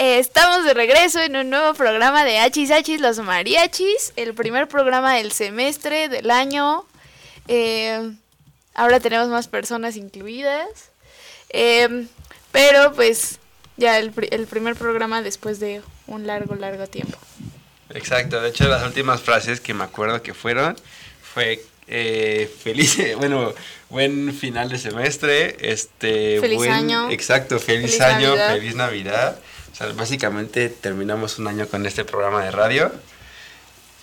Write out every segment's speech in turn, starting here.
Eh, estamos de regreso en un nuevo programa de Hachis Hachis los Mariachis, el primer programa del semestre, del año. Eh, ahora tenemos más personas incluidas. Eh, pero pues ya el, pri- el primer programa después de un largo, largo tiempo. Exacto, de hecho las últimas frases que me acuerdo que fueron fue eh, feliz, bueno, buen final de semestre, este, Feliz buen- año. exacto, feliz, Feliz año, Navidad. feliz Navidad. O sea, básicamente terminamos un año con este programa de radio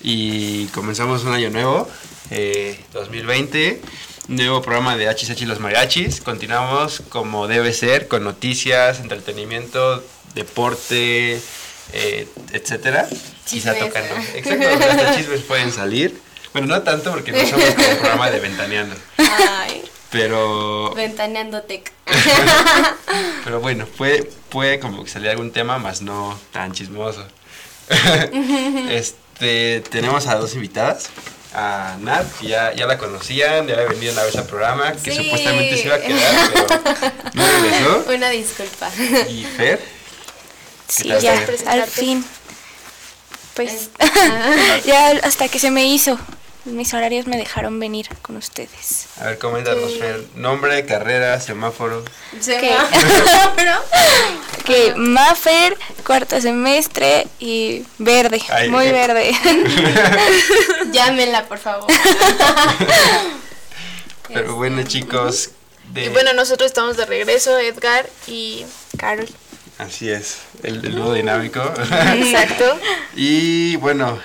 y comenzamos un año nuevo, eh, 2020, nuevo programa de HH Los Mariachis. Continuamos como debe ser, con noticias, entretenimiento, deporte, eh, etcétera. Quizá tocando. Exacto, hasta chismes pueden salir. Bueno, no tanto porque no somos como un programa de ventaneando. Ay, Pero, ventaneando tech. pero bueno, puede, puede como que salir algún tema, más no tan chismoso. este, tenemos a dos invitadas. A Nat, que ya, ya la conocían, ya había venido una vez al programa, que Sí. supuestamente se iba a quedar, pero no regresó. Una disculpa. Y Fer, Sí, ya, al fin. Pues Ah, ya hasta que se me hizo. Mis horarios me dejaron venir con ustedes. a ver, coméntanos, Fer. Nombre, carrera, semáforo. Se ¿Qué? va. Pero, Que Maffer, cuarto semestre y verde, Ay, muy qué- verde. llámenla, por favor. Pero bueno, chicos, de... Y bueno, nosotros estamos de regreso, Edgar y Carol. Así es, el, el dúo dinámico. Exacto. y bueno,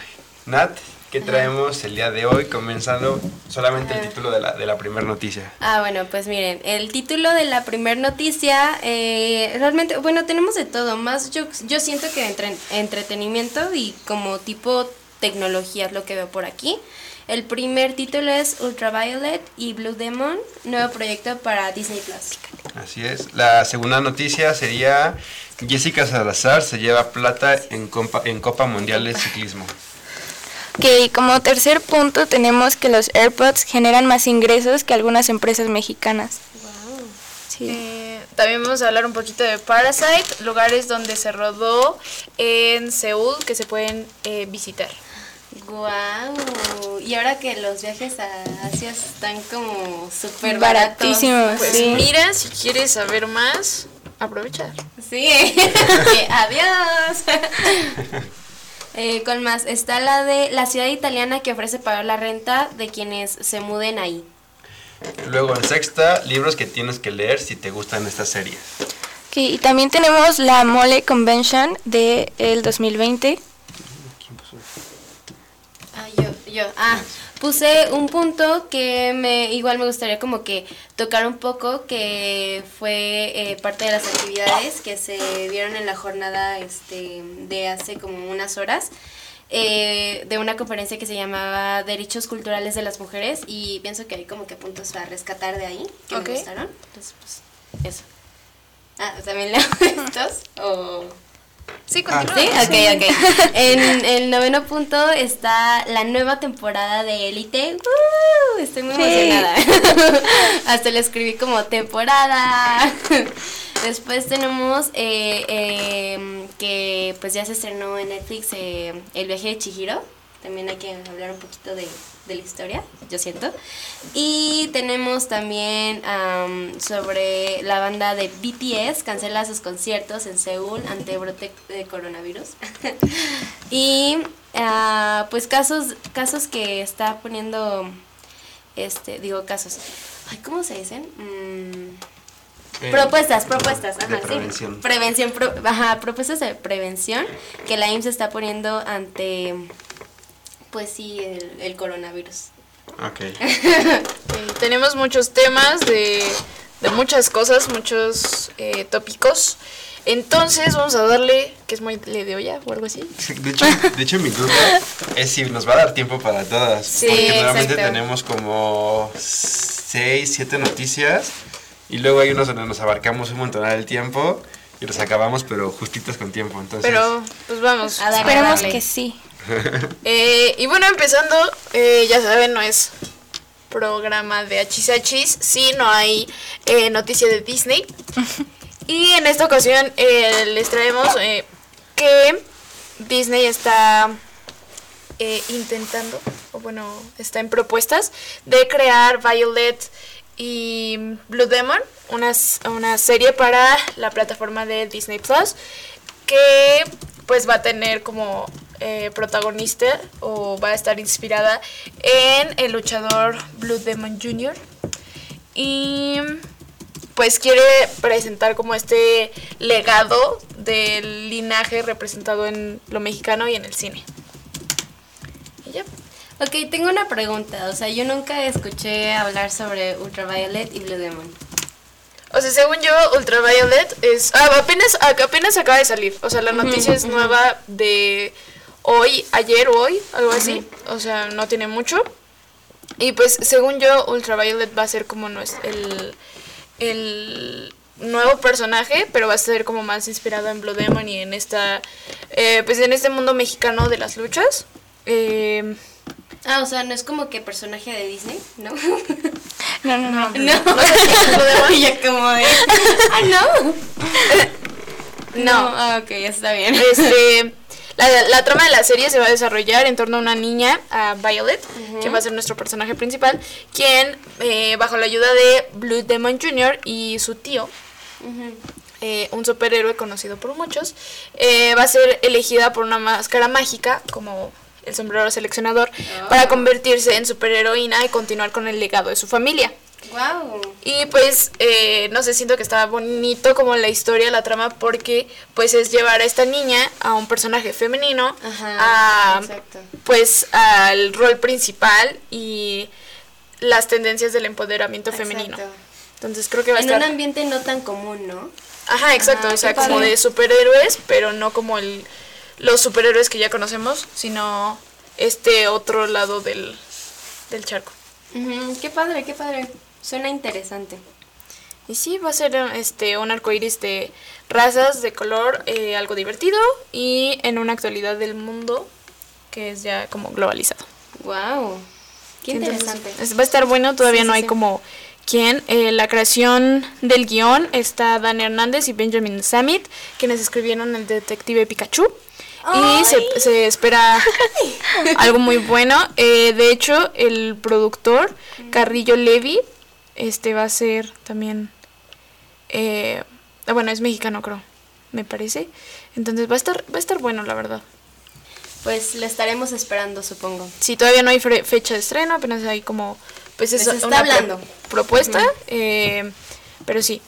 Nat, ¿qué traemos el día de hoy? Comenzando solamente el título de la, de la primera noticia. Ah, bueno, pues miren, el título de la primer noticia, eh, realmente, bueno, tenemos de todo, más yo, yo siento que entre, entretenimiento y como tipo tecnología es lo que veo por aquí. El primer título es Ultraviolet y Blue Demon, nuevo proyecto para Disney Plus. Así es. La segunda noticia sería Jessica Salazar se lleva plata en, compa- en Copa Mundial de Ciclismo. Que como tercer punto tenemos que los AirPods generan más ingresos que algunas empresas mexicanas. Sí. Eh, también vamos a hablar un poquito de Parasite, lugares donde se rodó en Seúl que se pueden eh, visitar. Guau. Y ahora que los viajes a Asia están como súper baratos. Baratísimos, Pues sí. mira, si quieres saber más, aprovecha. Sí. Adiós. Eh, con más, está la de la ciudad italiana que ofrece pagar la renta de quienes se muden ahí. Luego en sexta, libros que tienes que leer si te gustan estas series. Ok, y también tenemos la Mole Convention del el 2020. Ah, yo, yo. Ah, puse un punto que me igual me gustaría como que tocar un poco, que fue eh, parte de las actividades que se dieron en la jornada este, de hace como unas horas. eh, de una conferencia que se llamaba Derechos Culturales de las Mujeres y pienso que hay como que puntos a rescatar de ahí que me gustaron. Entonces, pues, eso. Ah, ¿también leo estos? ¿O...? Sí, Ah, continúa. Sí, ok, ok. En el noveno punto está la nueva temporada de Elite. ¡Uh! Estoy muy Sí. emocionada. Hasta le escribí como temporada. Después tenemos eh, eh, que pues ya se estrenó en Netflix eh, El viaje de Chihiro. También hay que hablar un poquito de, de la historia, yo siento. Y tenemos también am, sobre la banda de BTS, cancela sus conciertos en Seúl ante brote de coronavirus. y ah, pues casos, casos que está poniendo, este, digo casos, ay, ¿cómo se dicen? Mm, Eh, Propuestas, propuestas, de ajá, sí. prevención. Prevención, pro- ajá, propuestas de prevención que la IMSS está poniendo ante, pues sí, el, el coronavirus. Ok. Tenemos muchos temas de, de muchas cosas, muchos eh, tópicos. Entonces vamos a darle, que es muy le de olla o algo así. De hecho, de hecho, mi duda es si nos va a dar tiempo para todas. Sí, porque normalmente exacto. tenemos como 6, 7 noticias y luego hay unos donde nos abarcamos un montón del tiempo y los acabamos, pero justitos con tiempo. Entonces, Pero pues vamos. A darle, Esperemos darle. que sí. Eh, y bueno, empezando, eh, ya saben, no es programa de Hachis sí, no hay eh, noticia de Disney. y en esta ocasión les traemos que Disney está intentando, o bueno, está en propuestas de crear Violet y Blue Demon, una, una serie para la plataforma de Disney Plus, que pues va a tener como eh, protagonista o va a estar inspirada en el luchador Blue Demon Jr. Y pues quiere presentar como este legado del linaje representado en lo mexicano y en el cine. Y ya. Ok, tengo una pregunta. O sea, yo nunca escuché hablar sobre Ultraviolet y Blue Demon. O sea, según yo, Ultraviolet es... Ah, apenas, apenas acaba de salir. O sea, la noticia es nueva de hoy, ayer o hoy, algo así. O sea, no tiene mucho. Y pues, según yo, Ultraviolet va a ser como no es el el nuevo personaje, pero va a ser como más inspirado en Blood Demon y en esta, eh, pues en este mundo mexicano de las luchas. Eh, ah, o sea, no es como que personaje de Disney, ¿no? No, no, no. No, no. ya como de, ah, no. No, ah, ok, está bien. Este, la, la, trama de la serie se va a desarrollar en torno a una niña, a Violet, que va a ser nuestro personaje principal, quien, eh, bajo la ayuda de Blue Demon Jr. y su tío, eh, un superhéroe conocido por muchos, eh, va a ser elegida por una máscara mágica, como el sombrero seleccionador, ah. para convertirse en superheroína y continuar con el legado de su familia. Wow. Y pues, eh, no sé, siento que está bonito como la historia, la trama, porque pues es llevar a esta niña a un personaje femenino, a, pues al rol principal y las tendencias del empoderamiento femenino. Entonces creo que va a estar... En un ambiente no tan común, ¿no? Ajá, exacto, o sea, como de superhéroes, pero no como el, los superhéroes que ya conocemos, sino este otro lado del, del charco. qué padre, qué padre. Suena interesante. Y sí, va a ser este un arcoíris de razas, de color, eh, algo divertido y en una actualidad del mundo que es ya como globalizado. Wow, qué interesante. va a estar bueno, todavía no hay como quién. Eh, la creación del guion está Dan Hernández y Benjamin Samit, quienes escribieron el detective Pikachu. Y se, se, espera algo muy bueno. Eh, de hecho, el productor, Carrillo Levy, este va a ser también, eh, bueno, es mexicano creo, me parece. Entonces va a estar, va a estar bueno, la verdad. Pues le estaremos esperando, supongo. Sí, todavía no hay fecha de estreno, apenas hay como, pues es está hablando. propuesta, eh, pero sí.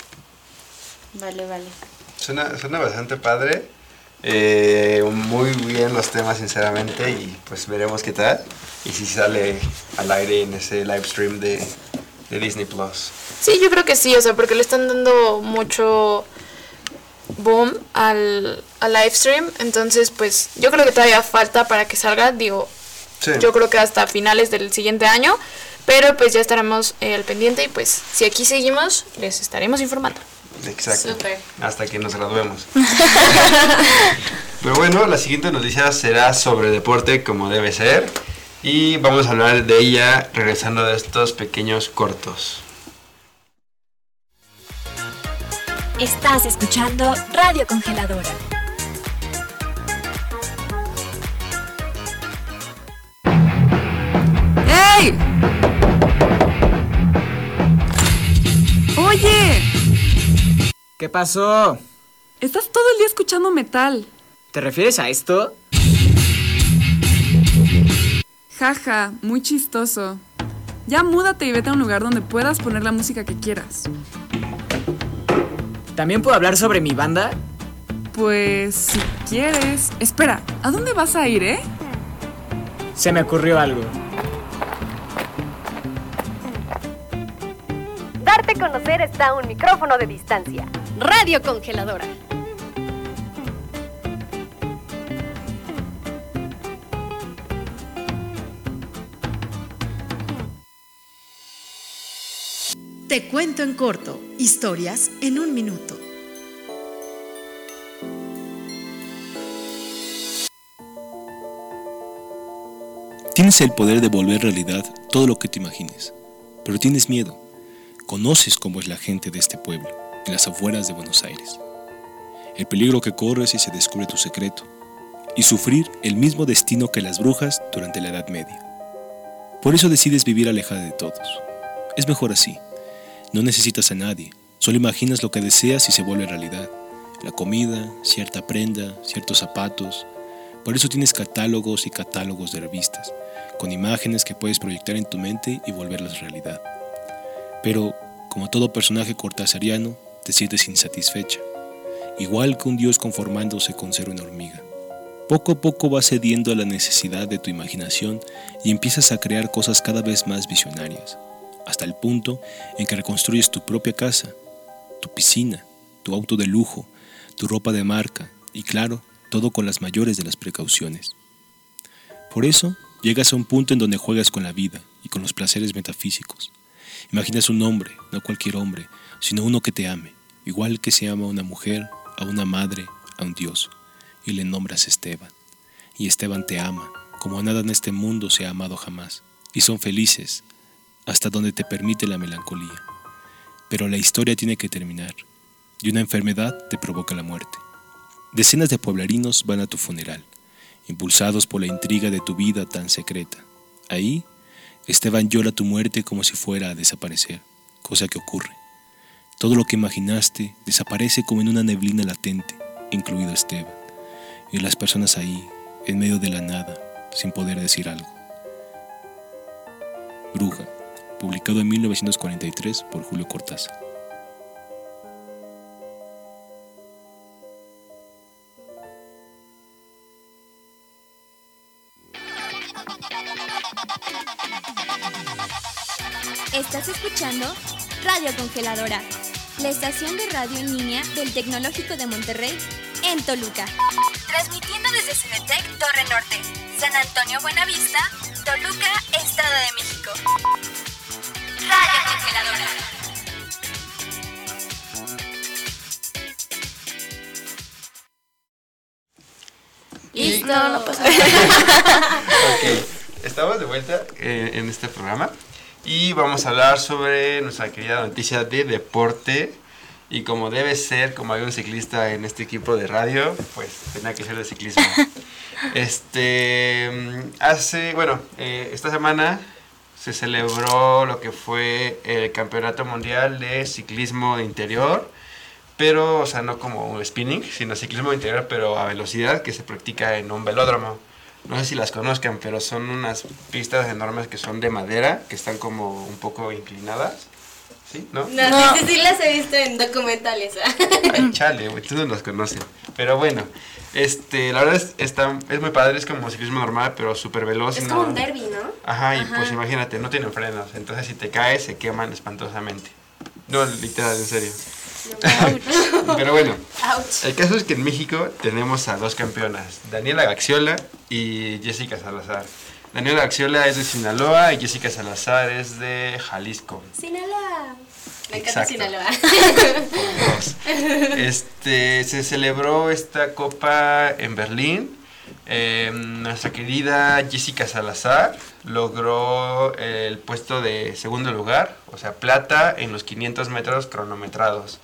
Vale, vale. Suena, suena bastante padre. Eh, muy bien los temas, sinceramente, y pues veremos qué tal. Y si sale al aire en ese live stream de, de Disney Plus. Sí, yo creo que sí, o sea, porque le están dando mucho boom al, al live stream, entonces pues yo creo que todavía falta para que salga, digo, yo creo que hasta finales del siguiente año, pero pues ya estaremos eh, al pendiente y pues si aquí seguimos les estaremos informando. Exacto. Hasta que nos graduemos. Pero bueno, la siguiente noticia será sobre deporte como debe ser. Y vamos a hablar de ella regresando de estos pequeños cortos. Estás escuchando Radio Congeladora. ¡Hey! ¡Oye! ¿Qué pasó? Estás todo el día escuchando metal. ¿Te refieres a esto? Jaja, muy chistoso. Ya múdate y vete a un lugar donde puedas poner la música que quieras. ¿También puedo hablar sobre mi banda? Pues si quieres. Espera, ¿a dónde vas a ir, eh? Se me ocurrió algo. Darte a conocer está a un micrófono de distancia. Radio Congeladora. Te cuento en corto, historias en un minuto. Tienes el poder de volver realidad todo lo que te imagines, pero tienes miedo. Conoces cómo es la gente de este pueblo, en las afueras de Buenos Aires. el peligro que corres si se descubre tu secreto, y sufrir el mismo destino que las brujas durante la Edad Media. Por eso decides vivir alejada de todos. Es mejor así. No necesitas a nadie, solo imaginas lo que deseas y se vuelve realidad. La comida, cierta prenda, ciertos zapatos. Por eso tienes catálogos y catálogos de revistas, con imágenes que puedes proyectar en tu mente y volverlas realidad. Pero, como todo personaje cortasariano, te sientes insatisfecha, igual que un dios conformándose con ser una hormiga. Poco a poco vas cediendo a la necesidad de tu imaginación y empiezas a crear cosas cada vez más visionarias, hasta el punto en que reconstruyes tu propia casa, tu piscina, tu auto de lujo, tu ropa de marca y claro, todo con las mayores de las precauciones. Por eso, llegas a un punto en donde juegas con la vida y con los placeres metafísicos. Imaginas un hombre, no cualquier hombre, sino uno que te ame, igual que se ama a una mujer, a una madre, a un dios y le nombras Esteban. Y Esteban te ama, como nada en este mundo se ha amado jamás, y son felices, hasta donde te permite la melancolía. Pero la historia tiene que terminar, y una enfermedad te provoca la muerte. Decenas de pueblerinos van a tu funeral, impulsados por la intriga de tu vida tan secreta. Ahí, Esteban llora tu muerte como si fuera a desaparecer, cosa que ocurre. Todo lo que imaginaste desaparece como en una neblina latente, incluido Esteban y las personas ahí, en medio de la nada, sin poder decir algo. Bruja, publicado en 1943 por Julio Cortázar. Estás escuchando Radio Congeladora, la estación de radio en línea del Tecnológico de Monterrey en Toluca. Transmitiendo desde Cinetec Torre Norte, San Antonio Buenavista, Toluca, Estado de México. Listo, no pasa ok, estamos de vuelta eh, en este programa y vamos a hablar sobre nuestra querida noticia de deporte. Y como debe ser, como hay un ciclista en este equipo de radio, pues tenía que ser de ciclismo. Este, hace, bueno, eh, esta semana se celebró lo que fue el Campeonato Mundial de Ciclismo de Interior, pero, o sea, no como spinning, sino ciclismo interior, pero a velocidad, que se practica en un velódromo. No sé si las conozcan, pero son unas pistas enormes que son de madera, que están como un poco inclinadas. ¿Sí? ¿No? No, Sí, sí, sí las he visto en documentales. Ay, chale, güey, tú no los conocen. Pero bueno, este, la verdad es, está, es muy padre, es como ciclismo normal, pero súper veloz. Es y como no- un derby, ¿no? Ajá, y Ajá. pues imagínate, no tienen frenos. Entonces si te caes, se queman espantosamente. No, literal, en serio. Pero bueno, el caso es que en México tenemos a dos campeonas, Daniela Gaxiola y Jessica Salazar. Daniela Gaxiola es de Sinaloa y Jessica Salazar es de Jalisco. Sinaloa. Me encanta. Sinaloa. Este, se celebró esta copa en Berlín. Eh, nuestra querida Jessica Salazar logró el puesto de segundo lugar, o sea, plata en los 500 metros cronometrados.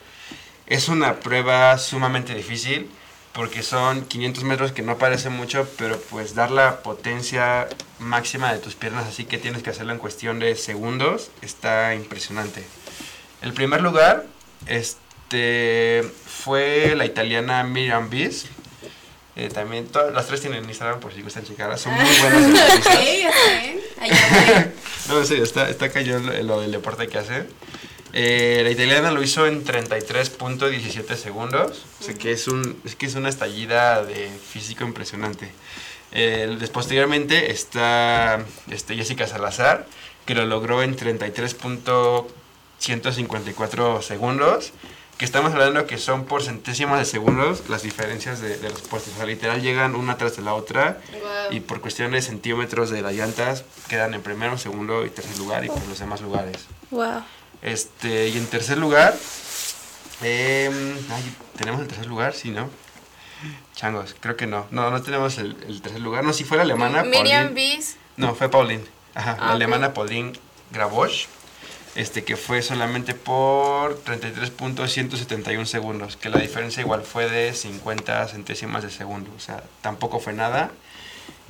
Es una prueba sumamente difícil porque son 500 metros que no parece mucho, pero pues dar la potencia máxima de tus piernas, así que tienes que hacerlo en cuestión de segundos, está impresionante. El primer lugar este, fue la italiana Miriam Bis. Eh, también to- las tres tienen Instagram por si gustan checarlas. Son muy buenas. Sí, No, en serio, está, está cañón lo, lo del deporte que hace. Eh, la italiana lo hizo en 33.17 segundos. O sea que es, un, es que es una estallida de físico impresionante. Eh, posteriormente está este, Jessica Salazar, que lo logró en 33.154 segundos. Que estamos hablando que son por centésimas de segundos las diferencias de, de los puestos. O sea, literal llegan una tras de la otra Guau. y por cuestión de centímetros de las llantas quedan en primero, segundo y tercer lugar y por los demás lugares. Wow. Este, y en tercer lugar, em, ay, ¿tenemos el tercer lugar? Sí, ¿no? Changos, creo que no. No, no tenemos el, el tercer lugar. No, si fue la alemana. Miriam Pauline- Bis. No, fue Pauline. Ajá, la Ah, ok. alemana Pauline Grabosch. este que fue solamente por 33.171 segundos, que la diferencia igual fue de 50 centésimas de segundo, o sea, tampoco fue nada.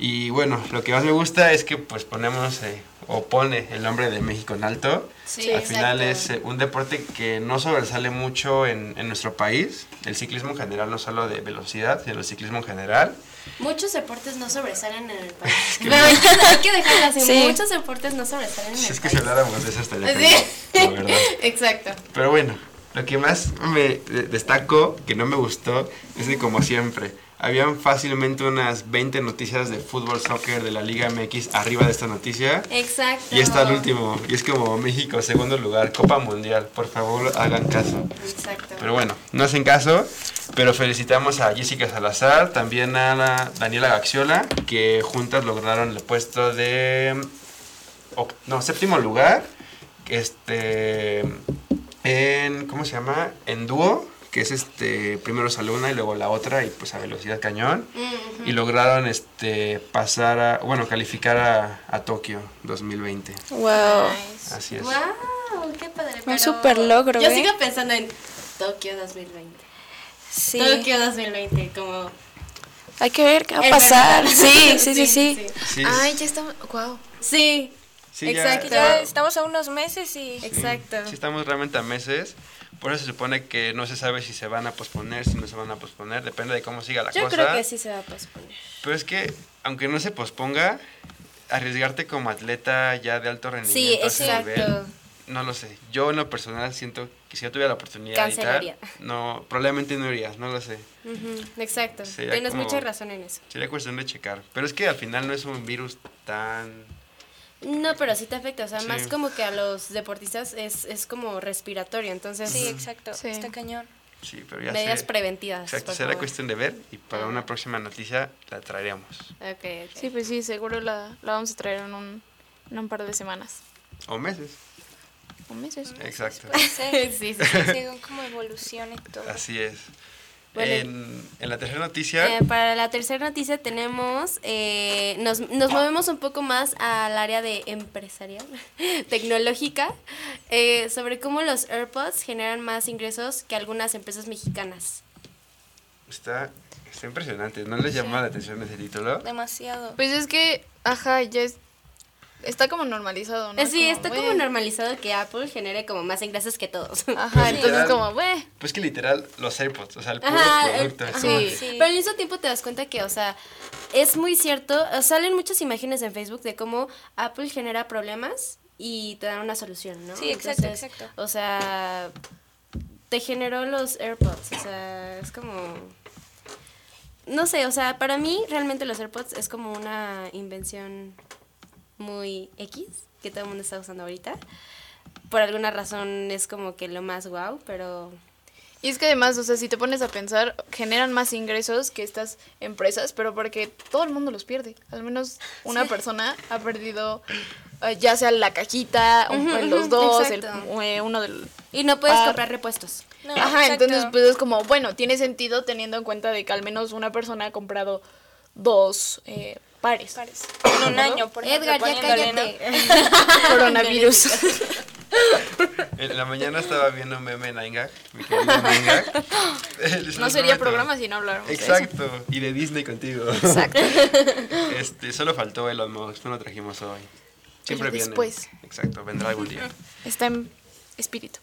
Y bueno, lo que más me gusta es que pues ponemos eh, o pone el nombre de México en alto. Sí, Al final exacto. es eh, un deporte que no sobresale mucho en, en nuestro país, el ciclismo en general, no solo de velocidad, sino el ciclismo en general. Muchos deportes no sobresalen en el país. que Pero hay que dejarlo así. Sí. Muchos deportes no sobresalen en Si el es que país. si habláramos de eso estaría Sí. la verdad. Exacto. Pero bueno, lo que más me de- destacó, que no me gustó, es que como siempre, habían fácilmente unas 20 noticias de fútbol, soccer de la Liga MX arriba de esta noticia. Exacto. Y está el último, y es como México, segundo lugar, Copa Mundial. Por favor, hagan caso. Exacto. Pero bueno, no hacen caso, pero felicitamos a Jessica Salazar, también a la Daniela Gaxiola, que juntas lograron el puesto de no, séptimo lugar, este en ¿cómo se llama? En dúo, que es este primero Saluna y luego la otra y pues a velocidad cañón Ujú. y lograron este pasar a bueno, calificar a, a Tokio 2020. Wow. Así es. Wow, qué padre. Un super logro, Yo ¿eh? sigo pensando en Tokio 2020. Sí. Tokio 2020, como. Hay que ver qué va a pasar. Sí, sí, sí, sí. Sí, Ay, ya estamos. Wow. Sí, sí, ya- exacto. Ya estamos a unos meses y... Exacto. Sí, estamos realmente a meses. Por eso se supone que no se sabe si se van a posponer, si no se van a posponer. Depende de cómo siga la Yo cosa. creo que sí se va a posponer. Pero es que, aunque no se posponga, arriesgarte como atleta ya de alto rendimiento. Sí, exacto. nivel, no lo sé. Yo en lo personal siento que si yo tuviera la oportunidad tal, Cancelaría. no, probablemente no irías, no lo sé. Exacto. Sería Tienes como- mucha razón en eso. Sería cuestión de checar. Pero es que al final no es un virus tan... No, pero sí te afecta. O sea, Sí. más como que a los deportistas es, es como respiratorio. Entonces, Sí, exacto. Sí. Está cañón. Sí, pero ya medidas sé. preventivas. Exacto, será favor. cuestión de ver y para una próxima noticia la traeremos. Ok, ok. Sí, pues sí, seguro la, la vamos a traer en un, en un par de semanas. O meses. O meses. Exacto. Puede ser. Sí, sí, sí. Según como evolucione todo. Así es. Bueno, en, en la tercera noticia, Eh, para la tercera noticia tenemos, eh, nos, nos movemos un poco más al área de empresarial, tecnológica, eh, sobre cómo los AirPods generan más ingresos que algunas empresas mexicanas. está, está impresionante. ¿No les llama la atención ese título? Demasiado. Pues es que, ajá, ya es, está como normalizado, ¿no? Sí, Como, está como normalizado que Apple genere como más ingresos que todos. Ajá, entonces Literal. como, güey. Pues que literal, los AirPods, o sea, el puro Ajá, producto. como- Sí. Pero al mismo tiempo te das cuenta que, o sea, es muy cierto, o salen muchas imágenes en Facebook de cómo Apple genera problemas y te dan una solución, ¿no? Sí, exacto, Entonces, exacto. O sea, te generó los AirPods, o sea, es como... No sé, o sea, para mí realmente los AirPods es como una invención muy X que todo el mundo está usando ahorita. Por alguna razón es como que lo más wow, pero... Y es que además, o sea, si te pones a pensar, generan más ingresos que estas empresas, pero porque todo el mundo los pierde. Al menos una persona ha perdido eh, ya sea la cajita, o Ujú, los dos, el, eh, uno del... Y no puedes par. comprar repuestos. No, Ajá, exacto. entonces pues es como, bueno, tiene sentido teniendo en cuenta de que al menos una persona ha comprado dos eh, pares. Pares. En un año, por ejemplo, Edgar, ya cállate. Coronavirus. En la mañana estaba viendo un meme en Aingak, mi querido no sería programa si no habláramos de eso. Exacto, y de Disney contigo. Exacto. Este, solo faltó Elon Musk, no lo trajimos hoy. Siempre Pero viene. después. Exacto, vendrá algún día. Está en espíritu.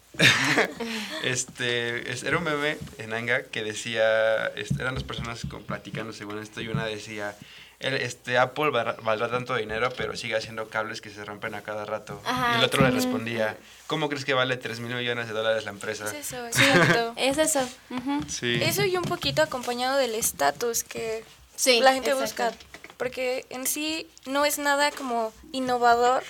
Este, es- era un meme en Anga que decía, este, eran dos personas con- platicando según esto y una decía, el, este, Apple val- valdrá tanto dinero pero sigue haciendo cables que se rompen a cada rato. Ajá, y el otro le respondía, ¿cómo crees que vale 3 mil millones de dólares la empresa? Es eso, exacto. Es eso. Sí. Eso y un poquito acompañado del estatus que Sí, la gente exacto. busca. Porque en sí no es nada como innovador.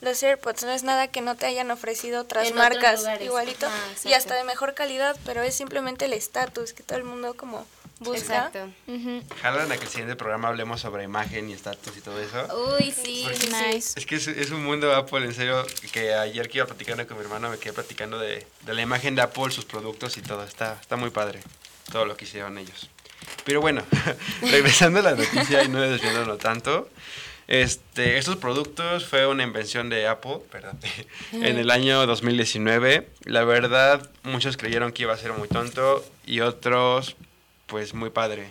Los AirPods no es nada que no te hayan ofrecido otras En marcas igualito Ajá, y hasta de mejor calidad, pero es simplemente el estatus que todo el mundo como busca. Exacto. Jalan a que el siguiente programa hablemos sobre imagen y estatus y todo eso. Uy, sí. Nice. Es que es, es un mundo Apple, en serio, que ayer que iba platicando con mi hermano me quedé platicando de, de la imagen de Apple, sus productos y todo. Está, está muy padre todo lo que hicieron ellos. Pero bueno, regresando a la noticia y no desviándonos tanto, Este, estos productos fue una invención de Apple, perdón, en el año 2019. La verdad, muchos creyeron que iba a ser muy tonto y otros, pues muy padre.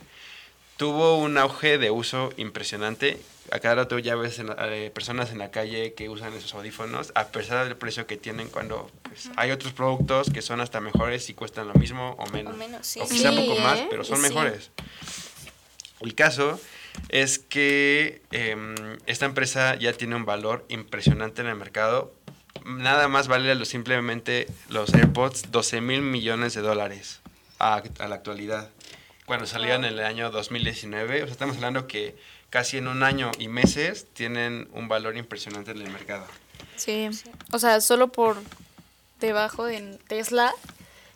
Tuvo un auge de uso impresionante. A cada rato ya ves en eh, personas en la calle que usan esos audífonos, a pesar del precio que tienen cuando pues, hay otros productos que son hasta mejores y cuestan lo mismo o menos. O menos, sí. O quizá Sí, poco más, ¿eh? pero son Sí. mejores. El caso es que em, esta empresa ya tiene un valor impresionante en el mercado. Nada más vale lo, simplemente los AirPods 12 mil millones de dólares a, a la actualidad. Cuando salían en el año 2019, o sea, estamos hablando que casi en un año y meses tienen un valor impresionante en el mercado. Sí. O sea, solo por debajo de Tesla,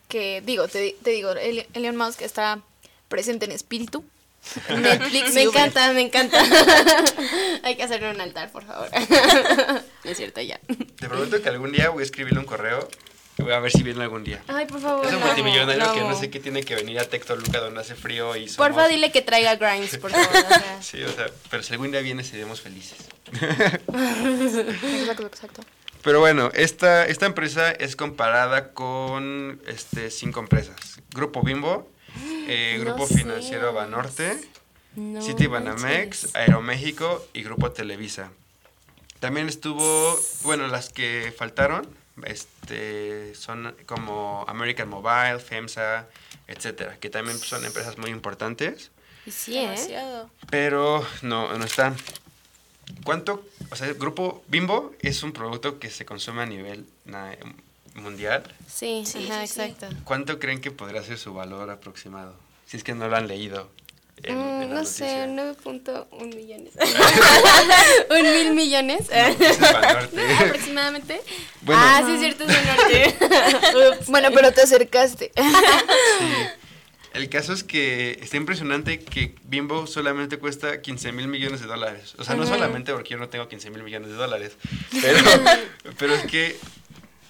que digo, te, te digo, El- Elon Musk está presente en espíritu. Netflix Me encanta, me encanta. Hay que hacerle un altar, por favor. Es cierto, ya. Te prometo que algún día voy a escribirle un correo a ver si viene algún día. Ay, por favor. Es un lo multimillonario que no sé qué tiene que venir a Tectoluca donde hace frío y somos... Porfa, dile que traiga Grimes, por favor. o sea. Sí, o sea, pero si algún día viene seremos felices. Exacto, exacto. Pero bueno, esta, esta empresa es comparada con este, cinco empresas. Grupo Bimbo, eh, No Grupo sé. Financiero Banorte, No City Banamex, manches. Aeroméxico y Grupo Televisa. También estuvo, bueno, las que faltaron este, son como American Mobile, FEMSA, etcétera, que también son empresas muy importantes. Y Sí, ¿eh? Demasiado. Pero no, no están. ¿Cuánto? O sea, el grupo Bimbo es un producto que se consume a nivel na- mundial. Sí, Sí, ajá, sí, sí. exacto. ¿Cuánto creen que podría ser su valor aproximado? Si es que no lo han leído. En- Mm, en la no sé, noticia. 9.1 millones. ¿Un mil millones? Banorte. Aproximadamente. Bueno. Ah, sí, es cierto, es Banorte. Bueno, pero te acercaste. Sí. El caso es que está impresionante que Bimbo solamente cuesta 15 mil millones de dólares. O sea, no solamente porque yo no tengo 15 mil millones de dólares, pero, pero es que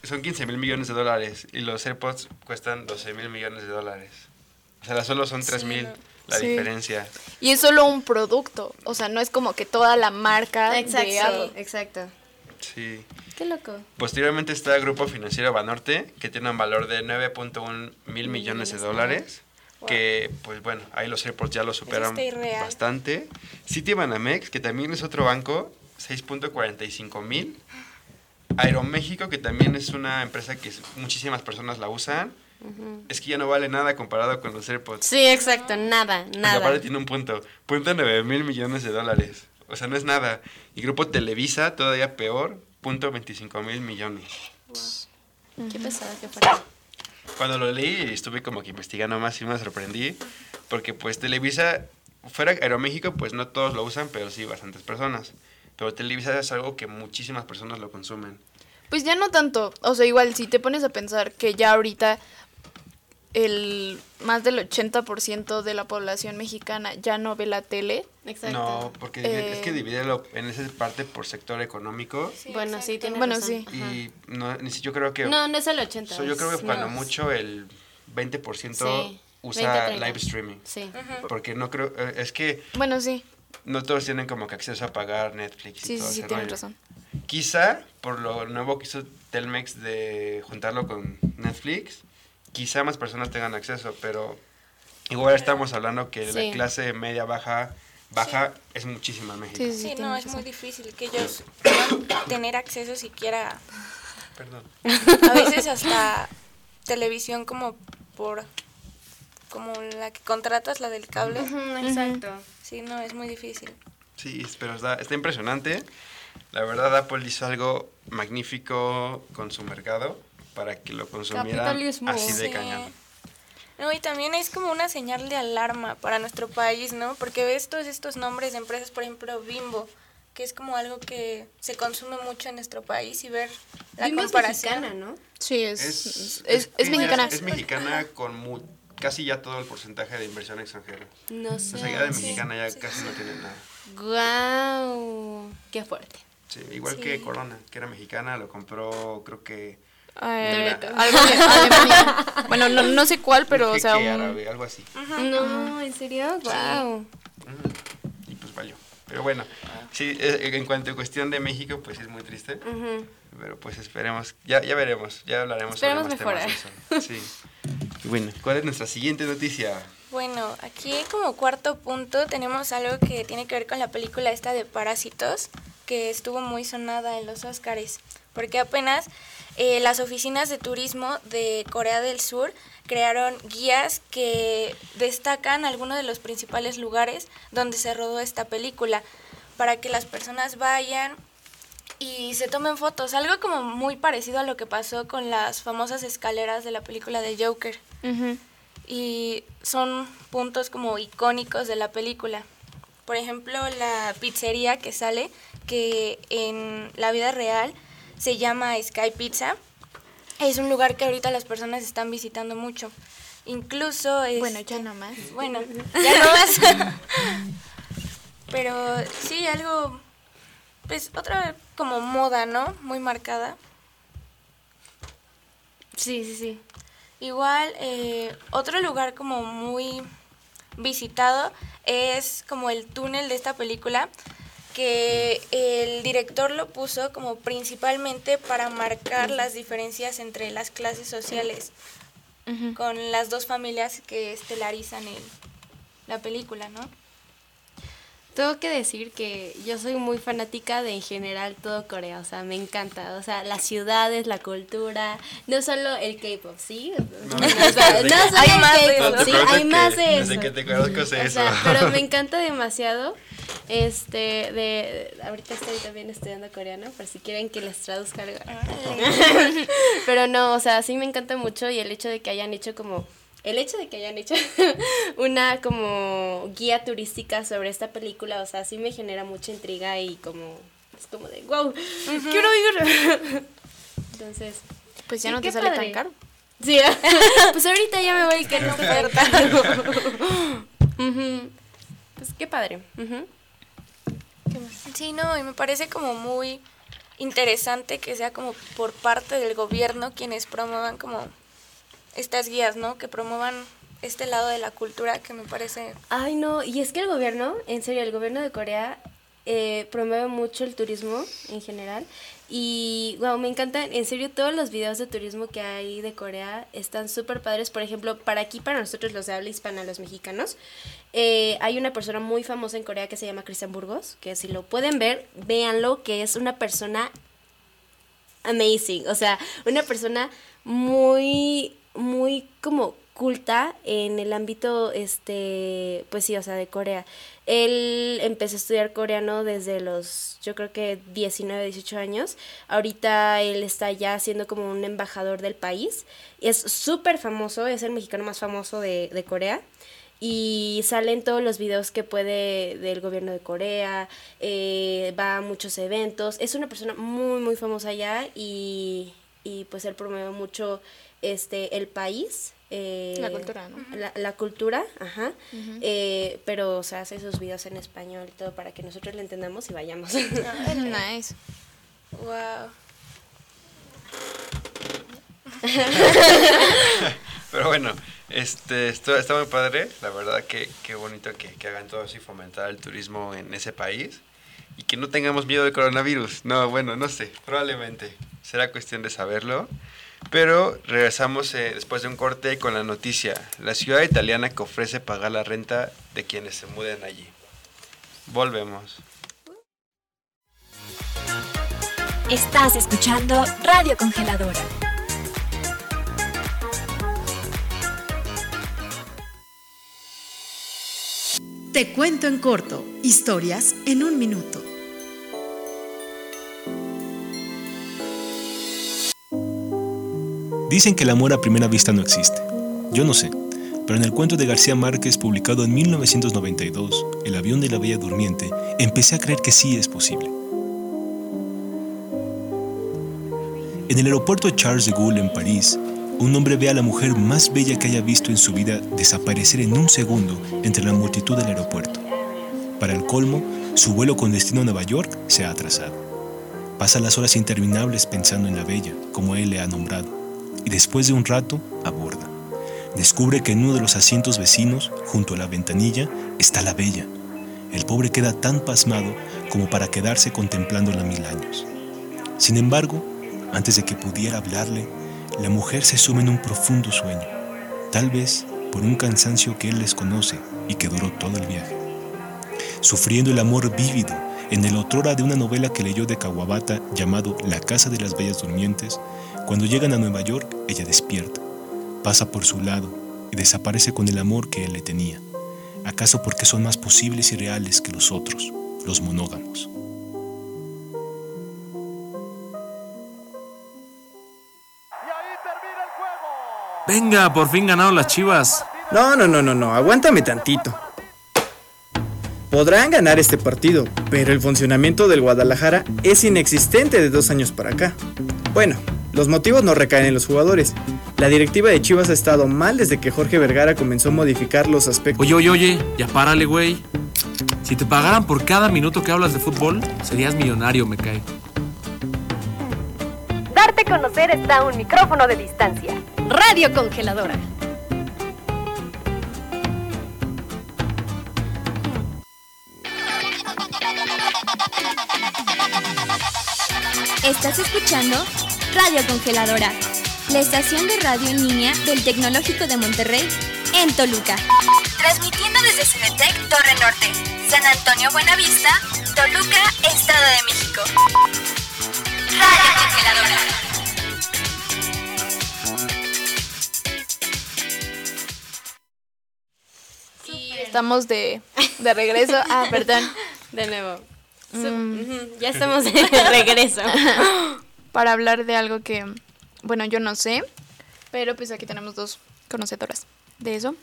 son 15 mil millones de dólares y los AirPods cuestan 12 mil millones de dólares. O sea, solo son 3 mil la Sí. diferencia. Y es solo un producto. O sea, no es como que toda la marca de Exacto, exacto. Sí. Qué loco. Posteriormente está el Grupo Financiero Banorte, que tiene un valor de 9.1 mil millones de dólares. Que, pues bueno, ahí los airports ya lo superan bastante. City Banamex, que también es otro banco, 6.45 mil. Aeroméxico, que también es una empresa que muchísimas personas la usan. Es que ya no vale nada comparado con los AirPods. Sí, exacto, nada, nada. aparte tiene un punto. Punto 9 mil millones de dólares. O sea, no es nada. Y Grupo Televisa, todavía peor, punto 25 mil millones. Qué pesado, qué fuerte. Cuando lo leí estuve como que investigando más y me sorprendí. Porque pues Televisa, fuera Aeroméxico, pues no todos lo usan, pero sí bastantes personas. Pero Televisa es algo que muchísimas personas lo consumen. Pues ya no tanto. O sea, igual si te pones a pensar que ya ahorita el más del 80% de la población mexicana ya no ve la tele. Exacto. No, porque Eh. es que divídelo en esa parte por sector económico. bueno, sí, tiene Bueno, razón. sí. Y no, ni si yo creo que... No, no es el 80. so, yo creo que cuando no, mucho el 20% Sí, usa 20, 30. live streaming. Sí. Porque no creo... eh, Es que Bueno, sí. no todos tienen como que acceso a pagar Netflix y Sí, todo sí, sí, rollo. razón. Quizá por lo nuevo que hizo Telmex de juntarlo con Netflix, quizá más personas tengan acceso, pero igual estamos hablando que Sí. la clase media baja baja es muchísima en México. Sí, sí, Sí, no, es razón. muy difícil que ellos puedan tener acceso siquiera, Perdón. a veces hasta televisión como por, como la que contratas, la del cable. Exacto. Sí, no, es muy difícil. Sí, pero está, está impresionante. La verdad, Apple hizo algo magnífico con su mercado para que lo consumieran Capitalismo. así de Sí. cañón. No, y también es como una señal de alarma para nuestro país, ¿no? Porque ves todos estos nombres de empresas, por ejemplo, Bimbo, que es como algo que se consume mucho en nuestro país y ver la Bimbo es comparación. mexicana, ¿no? Sí, es, Es, es, es, es mexicana. Es, mexicana con mu- casi ya todo el porcentaje de inversión extranjera. No sé. O sea, ya de mexicana ya sí, casi no tiene nada. Guau. Qué fuerte. Sí, igual que Corona, que era mexicana, lo compró, creo que. Eh, algo de Alemania. Bueno, no, no sé cuál, pero, o sea, un- árabe, algo así. No, ¿en serio? Wow. Ujú. Y pues valió. Pero bueno, sí, eh, en cuanto a cuestión de México, pues es muy triste. Ujú. Pero pues esperemos, ya, ya veremos, ya hablaremos Esperemos sobre más mejorar. temas. Sí. Y bueno, ¿cuál es nuestra siguiente noticia? Bueno, aquí como cuarto punto tenemos algo que tiene que ver con la película esta de Parásitos, que estuvo muy sonada en los Oscars, porque apenas eh, las oficinas de turismo de Corea del Sur crearon guías que destacan algunos de los principales lugares donde se rodó esta película, para que las personas vayan y se tomen fotos, algo como muy parecido a lo que pasó con las famosas escaleras de la película de Joker y son puntos como icónicos de la película. Por ejemplo, la pizzería que sale, que en la vida real se llama Sky Pizza, es un lugar que ahorita las personas están visitando mucho. Incluso es... Bueno, ya no más. Bueno, ya no más. Pero sí, algo, pues otra como moda, ¿no? Muy marcada. Sí, sí, sí. Igual, eh, otro lugar como muy visitado es como el túnel de esta película, que el director lo puso como principalmente para marcar las diferencias entre las clases sociales, con las dos familias que estelarizan el, la película, ¿no? Tengo que decir que yo soy muy fanática de en general todo Corea, o sea, me encanta, o sea, las ciudades, la cultura, no solo el K-pop, ¿sí? No, o sea, no solo Hay el más de K-pop, sí, hay más que de eso. Desde que te conozco sé O eso. sea, pero me encanta demasiado. Este, de, ahorita estoy también estudiando coreano, por si quieren que les traduzca algo. pero no, o sea, sí me encanta mucho y el hecho de que hayan hecho como, el hecho de que hayan hecho una como guía turística sobre esta película, o sea, sí me genera mucha intriga y como, es como de, wow, quiero ir. Entonces, Pues ya no te qué sale padre. tan caro. Sí, pues ahorita ya me voy que no oferta. Ujú. Pues qué padre. Ujú. Sí, no, y me parece como muy interesante que sea como por parte del gobierno quienes promuevan como estas guías, ¿no? Que promuevan este lado de la cultura que me parece... Ay, no, y es que el gobierno, en serio, el gobierno de Corea eh, promueve mucho el turismo en general. Y, wow, me encantan, en serio, todos los videos de turismo que hay de Corea están súper padres. Por ejemplo, para aquí, para nosotros los de habla hispana, los mexicanos, eh, hay una persona muy famosa en Corea que se llama Cristian Burgos, que si lo pueden ver, véanlo, que es una persona amazing, o sea, una persona muy, muy como culta en el ámbito, este, pues sí, o sea, de Corea. Él empezó a estudiar coreano desde los, yo creo que 19, 18 años. Ahorita él está ya siendo como un embajador del país. Es súper famoso, es el mexicano más famoso de, de Corea y salen todos los videos que puede del gobierno de Corea, eh, va a muchos eventos, es una persona muy muy famosa allá y, y pues él promueve mucho este el país. eh, La cultura, ¿no? La, la cultura, ajá. Eh, pero, o sea, hace sus videos en español y todo para que nosotros le entendamos y vayamos. nice. Wow. Pero bueno, este, esto está muy padre. La verdad que qué bonito que, que hagan todo y fomentar el turismo en ese país. Y que no tengamos miedo del coronavirus. No, bueno, no sé, probablemente. Será cuestión de saberlo. Pero regresamos eh, después de un corte con la noticia. La ciudad italiana que ofrece pagar la renta de quienes se muden allí. Volvemos. Estás escuchando Radio Congeladora. Te cuento en corto, historias en un minuto. Dicen que el amor a primera vista no existe. Yo no sé, pero en el cuento de García Márquez publicado en 1992, El avión de la Bella Durmiente, empecé a creer que sí es posible. En el aeropuerto Charles de Gaulle en París, un hombre ve a la mujer más bella que haya visto en su vida desaparecer en un segundo entre la multitud del aeropuerto. Para el colmo, su vuelo con destino a Nueva York se ha atrasado. Pasa las horas interminables pensando en la bella, como él le ha nombrado, y después de un rato aborda. Descubre que en uno de los asientos vecinos, junto a la ventanilla, está la bella. el pobre queda tan pasmado como para quedarse contemplándola mil años. Sin embargo, antes de que pudiera hablarle, la mujer se sume en un profundo sueño, tal vez por un cansancio que él desconoce y que duró todo el viaje. Sufriendo el amor vívido en el otrora de una novela que leyó de Kawabata llamado La Casa de las Bellas Durmientes, cuando llegan a Nueva York, ella despierta, pasa por su lado y desaparece con el amor que él le tenía. ¿Acaso porque son más posibles y reales que los otros, los monógamos? Venga, por fin ganaron las chivas. No, no, no, no, no, aguántame tantito. Podrán ganar este partido, pero el funcionamiento del Guadalajara es inexistente de dos años para acá. Bueno, los motivos no recaen en los jugadores. La directiva de Chivas ha estado mal desde que Jorge Vergara comenzó a modificar los aspectos. Oye, oye, oye, ya párale, güey. Si te pagaran por cada minuto que hablas de fútbol, serías millonario, me cae. Darte a conocer está a un micrófono de distancia. Radio Congeladora. Estás escuchando Radio Congeladora, la estación de radio en línea del Tecnológico de Monterrey en Toluca. Transmitiendo desde Cinetec Torre Norte, San Antonio Buenavista, Toluca, Estado de México. Radio Congeladora. Estamos de, de regreso. Ah, perdón. De nuevo. Mm. Ya estamos de regreso. Para hablar de algo que, bueno, yo no sé, pero pues aquí tenemos dos conocedoras de eso.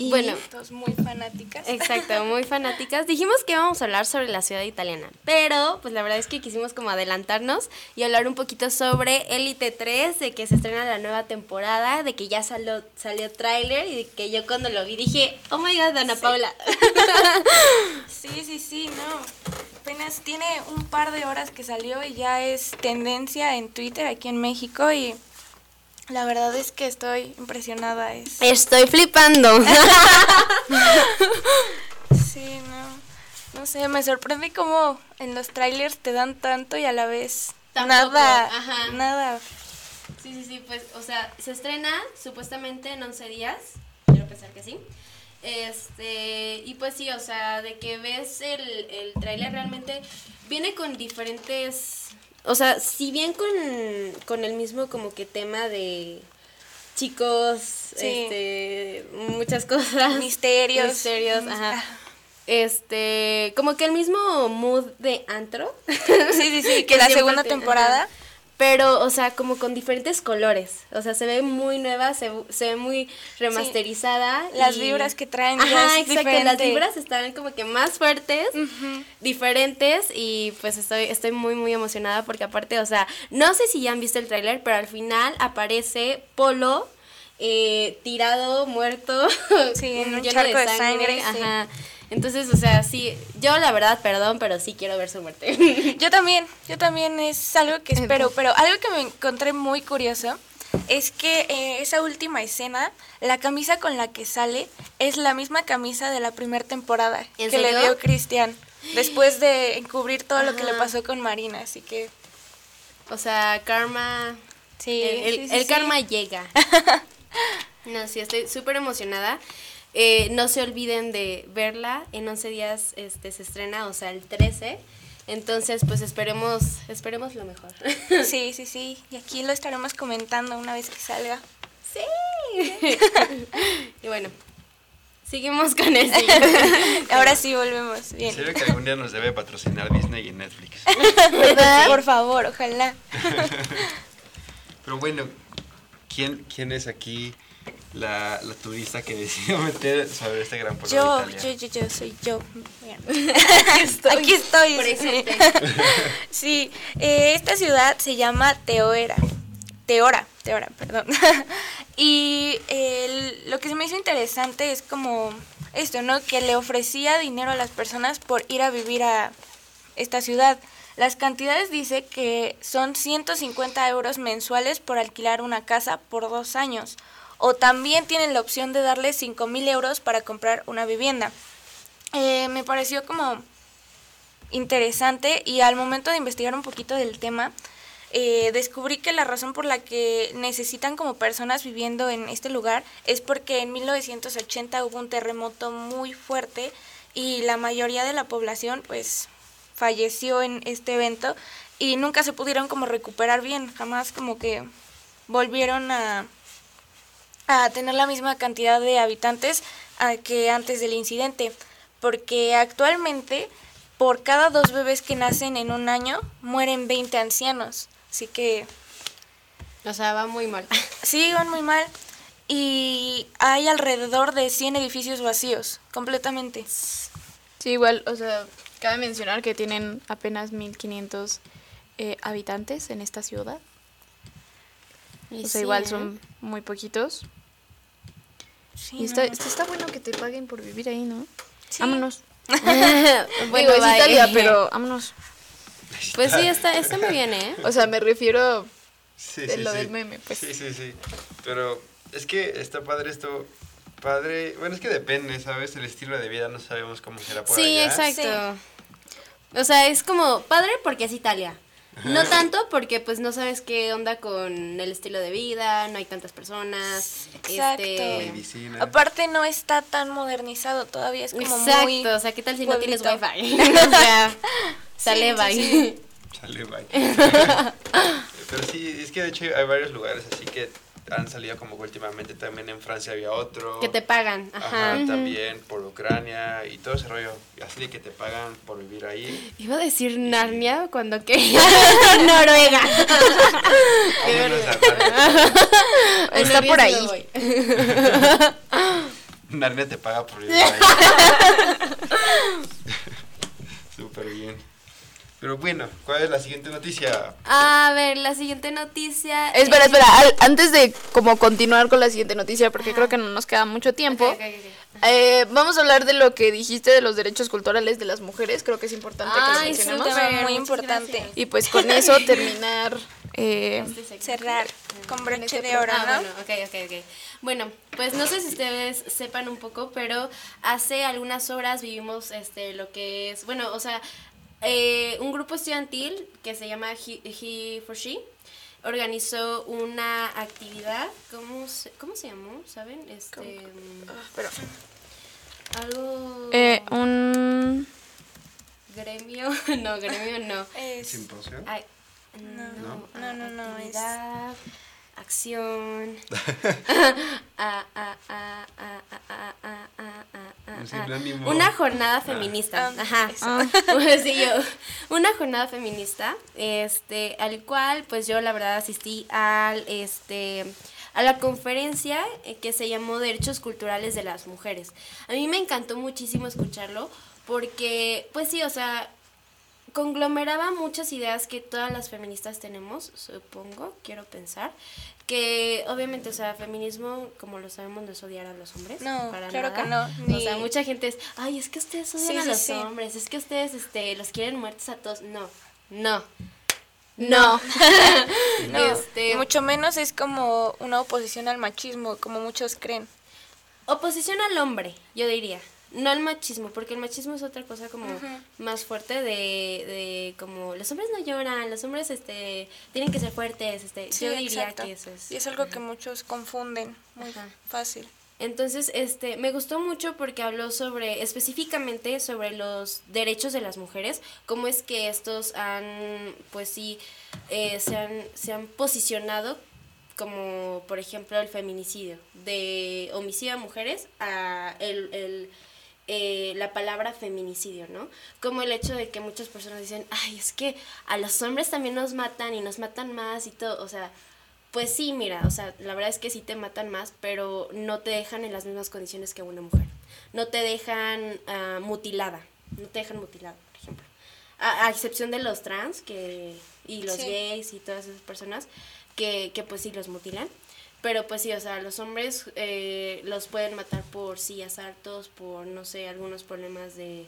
Y Bueno. Muy fanáticas. Exacto, muy fanáticas. Dijimos que íbamos a hablar sobre la ciudad italiana, pero pues la verdad es que quisimos como adelantarnos y hablar un poquito sobre Elite 3, de que se estrena la nueva temporada, de que ya salió, salió tráiler y de que yo cuando lo vi dije, oh my god, Ana Paula. Sí, sí, sí, no. Apenas tiene un par de horas que salió y ya es tendencia en Twitter aquí en México y la verdad es que estoy impresionada. Es... Estoy flipando. Sí, no. No sé, me sorprende cómo en los trailers te dan tanto y a la vez Tampoco, nada, ajá. nada. Sí, sí, sí, pues, o sea, se estrena supuestamente en 11 días, quiero pensar que sí. Este, y pues sí, o sea, de que ves el, el tráiler realmente viene con diferentes, o sea, si bien con, con el mismo como que tema de chicos, Sí. este, muchas cosas. Misterios. Misterios, ajá. ah. Este, como que el mismo mood de antro. Sí, sí, sí, que la segunda te- temporada. Pero, o sea, como con diferentes colores. O sea, se ve muy nueva, se, se ve muy remasterizada. Las y- vibras que traen Ajá, exacto. Las vibras están como que más fuertes, diferentes. Y pues estoy, estoy muy, muy emocionada porque aparte, o sea, no sé si ya han visto el tráiler, pero al final aparece Polo. eh, tirado, muerto, Sí, en un lleno charco de sangre. Ajá. Entonces, o sea, sí, yo la verdad, perdón, pero sí quiero ver su muerte. Yo también, yo también es algo que espero, pero algo que me encontré muy curioso es que eh, esa última escena, la camisa con la que sale es la misma camisa de la primera temporada ¿En que le dio Cristian después de encubrir todo lo que le pasó con Marina, así que O sea, karma. Sí, El, el- sí, sí, el sí. karma llega. no, sí, estoy súper emocionada. Eh, no se olviden de verla. En 11 días este, se estrena, o sea, el 13. Entonces, pues esperemos, esperemos lo mejor. sí, sí, sí, y aquí lo estaremos comentando una vez que salga. Sí. y bueno, seguimos con el siguiente. Ahora sí volvemos, bien. En serio que algún día nos debe patrocinar Disney y Netflix. ¿Verdad? Por favor, ojalá. Pero bueno, ¿quién, quién es aquí la, la turista que decidió meter sobre este gran pueblo Yo, de yo, Italia? yo, yo, soy yo. Aquí estoy. Presente. Sí, eh, esta ciudad se llama Teoera. Teora, Teora, perdón. y el- lo que se me hizo interesante es como esto, ¿no? Que le ofrecía dinero a las personas por ir a vivir a esta ciudad. Las cantidades dice que son 150 euros mensuales por alquilar una casa por dos años. O también tienen la opción de darle 5 mil euros para comprar una vivienda. eh, me pareció como interesante y al momento de investigar un poquito del tema, eh, descubrí que la razón por la que necesitan como personas viviendo en este lugar es porque en 1980 hubo un terremoto muy fuerte y la mayoría de la población pues falleció en este evento y nunca se pudieron como recuperar bien, jamás como que volvieron a, a tener la misma cantidad de habitantes que antes del incidente, porque actualmente por cada dos bebés que nacen en un año mueren 20 ancianos, así que... O sea, va muy mal. Sí, van muy mal. Y hay alrededor de 100 edificios vacíos, completamente. Sí, igual, o sea, cabe mencionar que tienen apenas 1500 eh, habitantes en esta ciudad. Y o sea, sí, igual ¿eh? son muy poquitos. Sí, y está, no. está, bueno que te paguen por vivir ahí, ¿no? Sí. Vámonos. Bueno, Digo, es. Italia, pero vámonos. Pues sí, está, está muy bien, ¿eh? O sea, me refiero Sí, de sí, lo sí. del meme, pues. Sí, sí, sí. Pero es que está padre esto. Padre, bueno, es que depende, ¿sabes? El estilo de vida no sabemos cómo será por Sí, allá. exacto. O sea, es como padre porque es Italia. No tanto porque pues no sabes qué onda con el estilo de vida, no hay tantas personas. Exacto. Este, Medicina. Aparte no está tan modernizado todavía, es como Exacto, muy... o sea, ¿qué tal si no tienes wifi? o sea, sale Sí, bye. sí, sí. Sale, bye. Pero sí, es que de hecho hay varios lugares así que han salido como que últimamente también en Francia había otro. Que te pagan, ajá. Ajá, también por Ucrania y todo ese rollo. Así de que te pagan por vivir ahí. Iba a decir Narnia cuando quería Noruega. Narnia. En Está por ahí. Narnia te paga por vivir ahí. Súper bien. Pero bueno, ¿cuál es la siguiente noticia? A ver, la siguiente noticia. Espera, es- espera, al- antes de como continuar con la siguiente noticia, porque creo que no nos queda mucho tiempo, eh, vamos a hablar de lo que dijiste de los derechos culturales de las mujeres, creo que es importante que lo sí, mencionemos. tema súper, muy importante. gracias. Y pues con eso terminar... eh, Cerrar con broche este de oro, Ah, ¿no? bueno, ok, ok, ok. Bueno, pues no sé si ustedes sepan un poco, pero hace algunas horas vivimos este lo que es, bueno, o sea, eh, un grupo estudiantil que se llama He, He for She organizó una actividad, ¿cómo se, cómo se llamó? ¿Saben? Este, mm, pero, algo eh, un... gremio, no, gremio no. Es- ¿Simposio? Ay, No, no, no, no, no, es- actividad, acción. Una jornada ah. feminista. Ah. Ajá. Ah. Una jornada feminista. Este, al cual, pues yo la verdad asistí al este a la conferencia eh, que se llamó Derechos Culturales de las Mujeres. A mí me encantó muchísimo escucharlo porque, pues sí, o sea, conglomeraba muchas ideas que todas las feministas tenemos, supongo, quiero pensar, que obviamente, o sea, feminismo, como lo sabemos, no es odiar a los hombres. No, para claro que no, O sea, ni- mucha gente es, ay, es que ustedes odian Sí, a sí, los sí. hombres, es que ustedes este, los quieren muertos a todos. No, no, No. No, Este- mucho menos es como una oposición al machismo, como muchos creen. Oposición al hombre, yo diría. No al machismo, porque el machismo es otra cosa como más fuerte de, de como los hombres no lloran, los hombres este tienen que ser fuertes, este Sí, yo diría exacto. que eso es. Y es algo que muchos confunden muy Ajá. fácil. Entonces, este, me gustó mucho porque habló sobre, específicamente sobre los derechos de las mujeres, cómo es que estos han, pues sí, eh, se, han, se han posicionado como, por ejemplo, el feminicidio, de homicidio a mujeres a el, el, eh, la palabra feminicidio, ¿no? Como el hecho de que muchas personas dicen, ay, es que a los hombres también nos matan y nos matan más y todo, o sea, pues sí, mira, o sea, la verdad es que sí te matan más, pero no te dejan en las mismas condiciones que una mujer. No te dejan ah, mutilada, no te dejan mutilada, por ejemplo. A, a excepción de los trans que y los Sí. gays y todas esas personas que, que pues sí los mutilan. Pero pues sí, o sea, los hombres eh, los pueden matar por sí asaltos, por no sé, algunos problemas de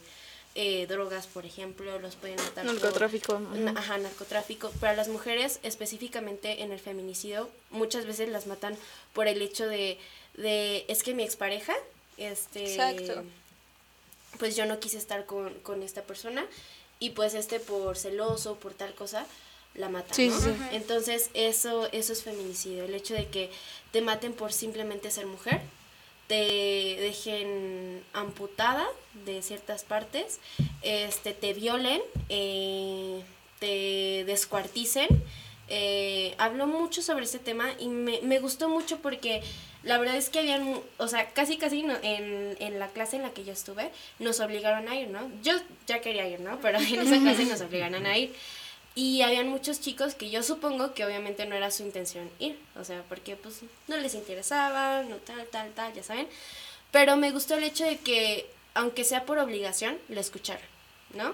eh, drogas, por ejemplo, los pueden matar por- Narcotráfico, ajá. Na- Ajá, narcotráfico. Pero a las mujeres, específicamente en el feminicidio, muchas veces las matan por el hecho de, de es que mi expareja, este, Exacto. pues yo no quise estar con, con esta persona y pues este por celoso, por tal cosa, la mata, Sí, ¿no? sí, sí. Entonces eso, eso es feminicidio, el hecho de que te maten por simplemente ser mujer, te dejen amputada de ciertas partes, este, te violen, eh, te descuarticen. Eh, habló mucho sobre este tema y me, me gustó mucho porque la verdad es que habían, o sea, casi casi no- en, en la clase en la que yo estuve nos obligaron a ir, ¿no? Yo ya quería ir, ¿no? Pero en esa clase nos obligaron a ir. Y habían muchos chicos que yo supongo que obviamente no era su intención ir, o sea, porque pues no les interesaba, no tal, tal, tal, ya saben. Pero me gustó el hecho de que, aunque sea por obligación, lo escucharon, ¿no?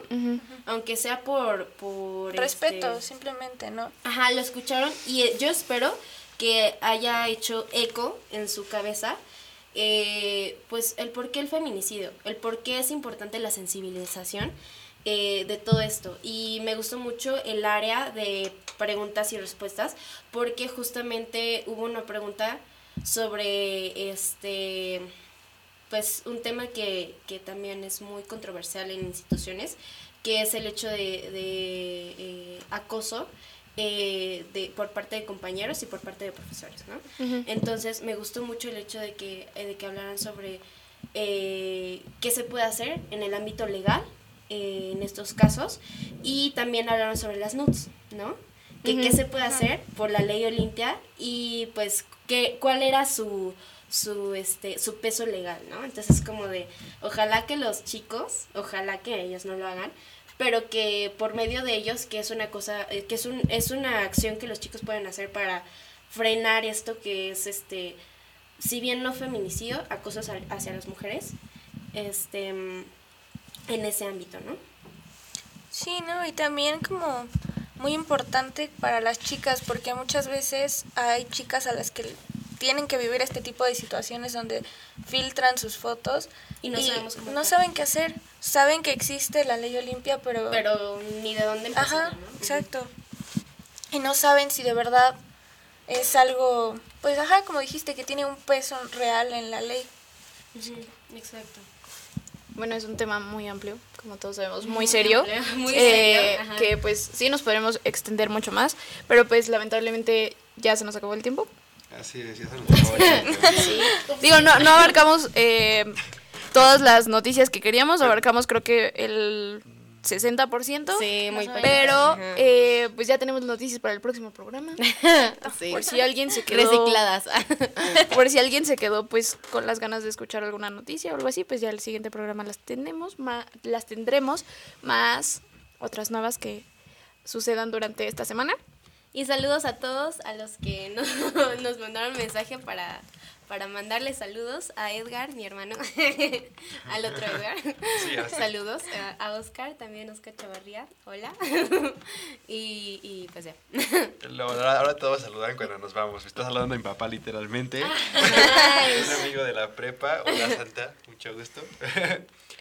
Aunque sea por... por Respeto, este, simplemente, ¿no? Ajá, lo escucharon y eh, yo espero que haya hecho eco en su cabeza, eh, pues el por qué el feminicidio, el por qué es importante la sensibilización eh, de todo esto. Y me gustó mucho el área de preguntas y respuestas, porque justamente hubo una pregunta sobre este pues un tema que, que también es muy controversial en instituciones, que es el hecho de, de, eh, acoso eh, de, por parte de compañeros y por parte de profesores, ¿no? Entonces me gustó mucho el hecho de que, eh, de que hablaran sobre eh, qué se puede hacer en el ámbito legal eh, en estos casos y también hablaron sobre las NUTS, ¿no? Que qué Ujú. se puede hacer por la ley Olimpia y pues qué, cuál era su su este su peso legal, ¿no? Entonces como de ojalá que los chicos, ojalá que ellos no lo hagan, pero que por medio de ellos que es una cosa eh, que es un es una acción que los chicos pueden hacer para frenar esto que es este si bien no feminicidio, acoso hacia- las mujeres, este en ese ámbito, ¿no? Sí, ¿no? Y también como muy importante para las chicas, porque muchas veces hay chicas a las que tienen que vivir este tipo de situaciones donde filtran sus fotos Y no sabemos cómo no saben qué hacer. Saben que existe la ley Olimpia, pero... Pero ni de dónde empezar, Ajá, ¿no? exacto. Y no saben si de verdad es algo, pues ajá, como dijiste, que tiene un peso real en la ley. Ujú, Exacto. Bueno, es un tema muy amplio, como todos sabemos, muy, Muy serio. amplio, muy eh, serio, ajá. Que pues sí nos podremos extender mucho más, pero pues lamentablemente ya se nos acabó el tiempo. Así es, ya se nos acabó el tiempo. Digo, no, no abarcamos eh, todas las noticias que queríamos, abarcamos creo que el 60%. Sí, muy Pero eh, pues ya tenemos noticias para el próximo programa. Sí. Por si alguien se quedó Recicladas. Por si alguien se quedó pues con las ganas de escuchar alguna noticia o algo así, pues ya el siguiente programa las tenemos, ma- las tendremos más otras nuevas que sucedan durante esta semana. Y saludos a todos, a los que no- nos mandaron mensaje para, para mandarles saludos a Edgar, mi hermano, al otro Edgar. Sí, a Oscar. saludos a, a Oscar, también Oscar Chavarría, hola. y, y pues ya. Lo- Ahora, ahora todos saludan cuando nos vamos. Me está saludando mi papá literalmente. Un amigo de la prepa. Hola Santa, mucho gusto.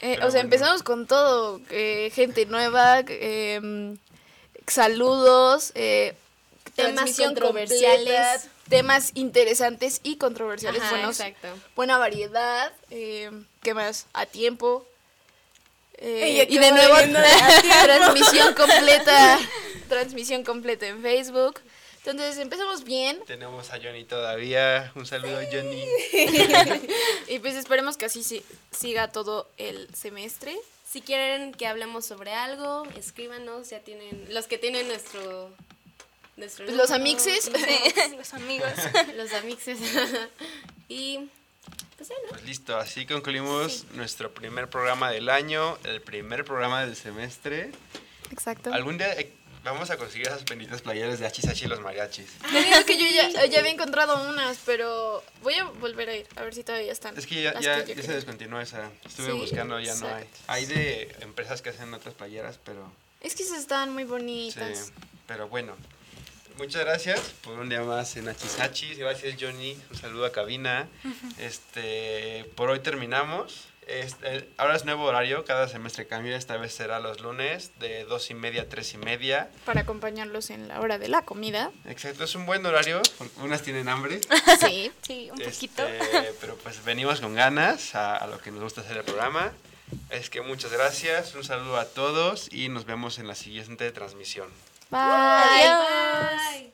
Eh, o sea, bueno. empezamos con todo, eh, gente nueva, eh, mm, saludos, eh, Temas transmisión controversiales. completa, temas interesantes y controversiales, Ajá, buenos, exacto. buena variedad, eh, ¿qué más? A tiempo. Eh, y que de nuevo, transmisión completa, transmisión completa en Facebook. Entonces empezamos bien Tenemos a Johnny todavía. Un saludo, Johnny. y pues esperemos que así si- siga todo el semestre. Si quieren que hablemos sobre algo, escríbanos, ya tienen, los que tienen nuestro... nuestro Pues los amixes. Los amigos. los amixes. y pues ya, ¿no? Pues listo, así concluimos nuestro primer programa del año, el primer programa del semestre. Exacto. Algún día eh, vamos a conseguir esas benditas playeras de Hachisachi y los mariachis. Digo que yo ya, ya había encontrado unas, pero voy a volver a ir, a ver si todavía están. Es que ya, ya, se descontinuó esa. Estuve Sí, buscando, ya no hay. Hay de empresas que hacen otras playeras, pero Es que esas están muy sí. bonitas. Pero bueno, muchas gracias por un día más en Hachishachis. Gracias, Johnny. Un saludo a cabina. Este, por hoy terminamos. Este, ahora es nuevo horario, cada semestre cambia. Esta vez será los lunes de dos y media a tres y media. Para acompañarlos en la hora de la comida. Exacto, es un buen horario. Unas tienen hambre. Sí. Sí, un Este, poquito. pero pues venimos con ganas a, a lo que nos gusta hacer el programa. Es que muchas gracias, un saludo a todos y nos vemos en la siguiente transmisión. Bye.